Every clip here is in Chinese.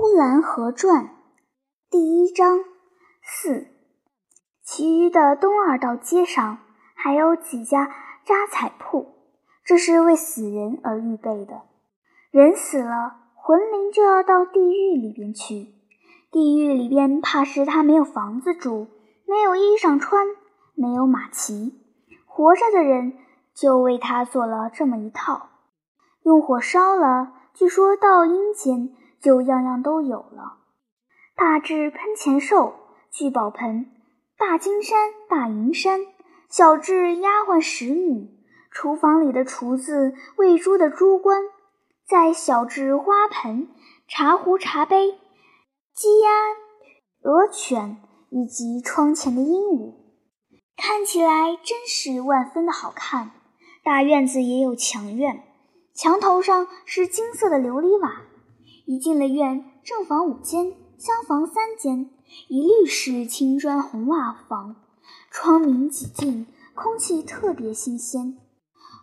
呼兰河传》第一章四，其余的东二道街上还有几家扎彩铺，这是为死人而预备的。人死了，魂灵就要到地狱里边去。地狱里边怕是他没有房子住，没有衣裳穿，没有马骑。活着的人就为他做了这么一套，用火烧了。据说到阴间就样样都有了，大至喷钱兽、聚宝盆、大金山、大银山，小至丫鬟使女、厨房里的厨子、喂猪的猪倌，再小至花盆、茶壶、茶杯、鸡鸭、鹅犬，以及窗前的鹦鹉，看起来真是万分的好看。大院子也有墙院。墙头上是金色的琉璃瓦，一进了院，正房五间，厢房三间，一律是青砖红瓦房，窗明几净，空气特别新鲜。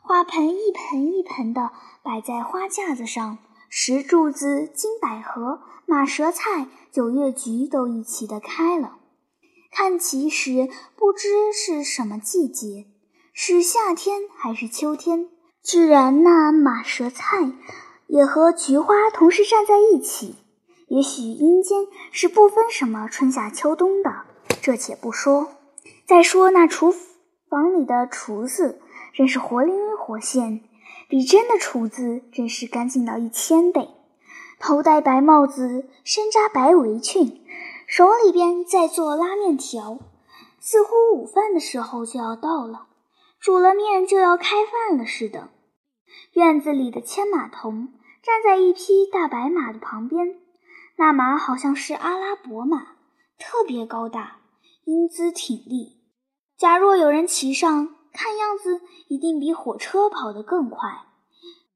花盆一盆一盆的摆在花架子上，石柱子、金百合、马舌菜、九月菊都一起的开了。看起时不知是什么季节，是夏天还是秋天。居然那马舌菜也和菊花同时站在一起，也许阴间是不分什么春夏秋冬的，这且不说。再说那厨房里的厨子，真是活灵活现，比真的厨子真是干净到一千倍。头戴白帽子，身扎白围裙，手里边在做拉面条，似乎午饭的时候就要到了，煮了面就要开饭了似的。院子里的牵马童站在一匹大白马的旁边，那马好像是阿拉伯马，特别高大，英姿挺立。假若有人骑上，看样子一定比火车跑得更快。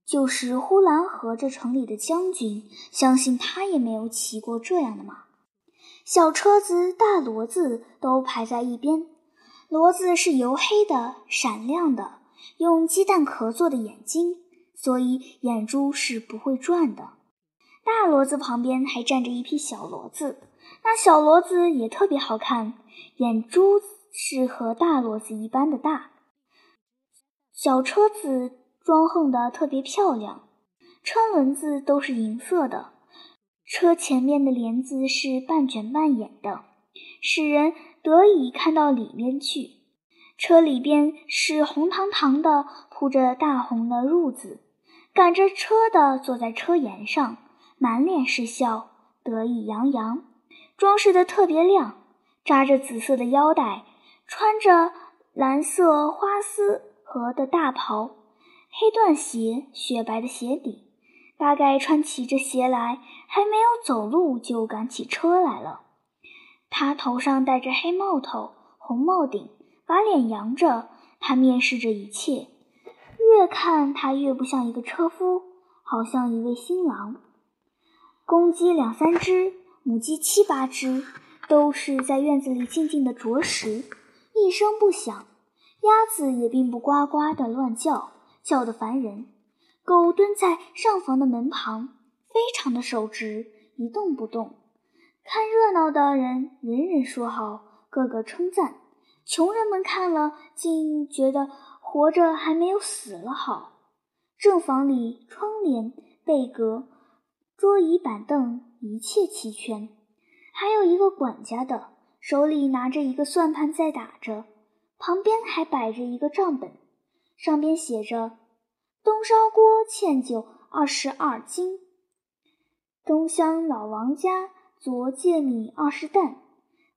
就是呼兰河这城里的将军，相信他也没有骑过这样的马。小车子、大骡子都排在一边，骡子是油黑的、闪亮的。用鸡蛋壳做的眼睛，所以眼珠是不会转的。大骡子旁边还站着一匹小骡子，那小骡子也特别好看，眼珠是和大骡子一般的大。小车子装横的特别漂亮，车轮子都是银色的，车前面的帘子是半卷半掩的，使人得以看到里面去。车里边是红堂堂的，铺着大红的褥子，赶着车的坐在车沿上，满脸是笑，得意洋洋，装饰的特别亮，扎着紫色的腰带，穿着蓝色花丝和的大袍，黑缎鞋，雪白的鞋底，大概穿起这鞋来，还没有走路就赶起车来了。他头上戴着黑帽头，红帽顶。把脸扬着，他面视着一切，越看他越不像一个车夫，好像一位新郎。公鸡两三只，母鸡七八只，都是在院子里静静的啄食，一声不响。鸭子也并不呱呱的乱叫，叫得烦人。狗蹲在上房的门旁，非常的守直，一动不动。看热闹的人人人说好，个个称赞。穷人们看了，竟觉得活着还没有死了好。正房里窗帘、被阁、桌椅板凳一切齐全，还有一个管家的，手里拿着一个算盘在打着，旁边还摆着一个账本，上边写着：东烧锅欠酒二十二斤，东乡老王家昨借米二十担，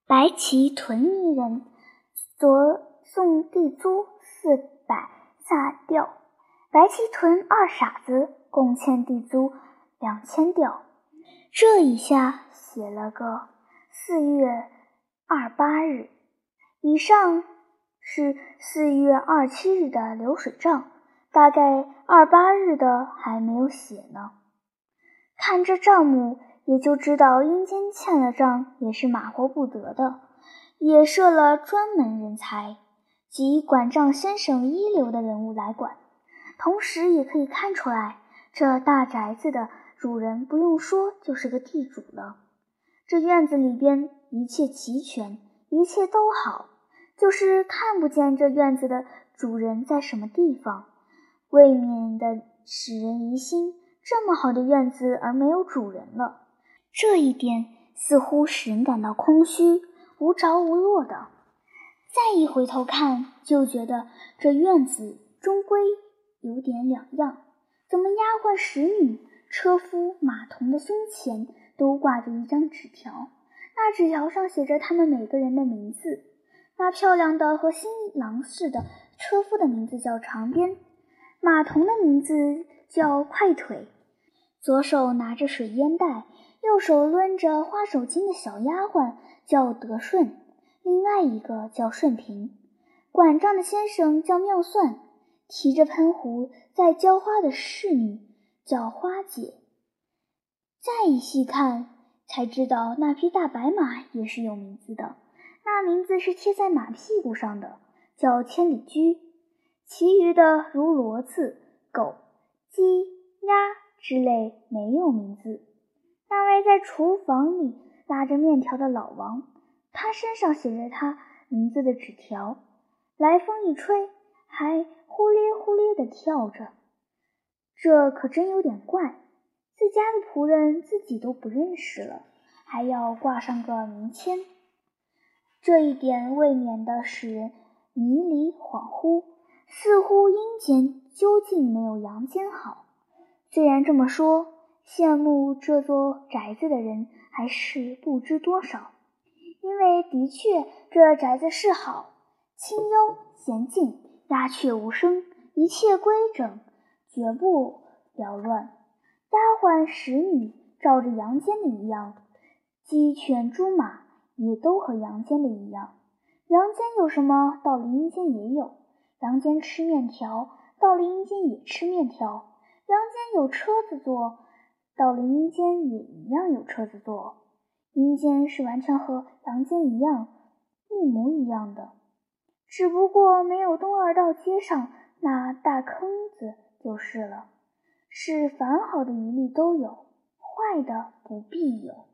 白旗屯一人。昨送地租四百下吊，白旗屯二傻子共欠地租两千吊。这一下写了个四月二八日，以上是四月二七日的流水账，大概二八日的还没有写呢。看这账目，也就知道阴间欠了账也是马虎不得的。也设了专门人才，即管账先生一流的人物来管。同时，也可以看出来，这大宅子的主人不用说就是个地主了。这院子里边一切齐全，一切都好，就是看不见这院子的主人在什么地方，未免的使人疑心，这么好的院子而没有主人了。这一点似乎使人感到空虚、无着无落的。再一回头看，就觉得这院子终归有点两样。怎么丫鬟、使女、车夫、马童的胸前都挂着一张纸条？那纸条上写着他们每个人的名字。那漂亮的和新郎似的车夫的名字叫长鞭，马童的名字叫快腿。左手拿着水烟袋，右手抡着花手巾的小丫鬟叫德顺。另外一个叫顺平，管账的先生叫妙算，提着喷壶在浇花的侍女叫花姐。再一细看，才知道那匹大白马也是有名字的，那名字是贴在马屁股上的，叫千里驹。其余的如骡子、狗、鸡、鸭之类没有名字。那位在厨房里拉着面条的老王。他身上写着他名字的纸条，来风一吹，还呼咧呼咧地跳着。这可真有点怪，自家的仆人自己都不认识了，还要挂上个名签。这一点未免的使人迷离恍惚，似乎阴间究竟没有阳间好。虽然这么说，羡慕这座宅子的人还是不知多少。因为的确，这宅子是好，清幽娴静，鸦雀无声，一切规整，绝不缭乱。丫鬟使女照着阳间的一样，鸡犬猪马也都和阳间的一样。阳间有什么，到了阴间也有。阳间吃面条，到了阴间也吃面条。阳间有车子坐，到了阴间也一样有车子坐。阴间是完全和阳间一样，一模一样的，只不过没有东二道街上那大坑子就是了。是凡好的一律都有，坏的不必有。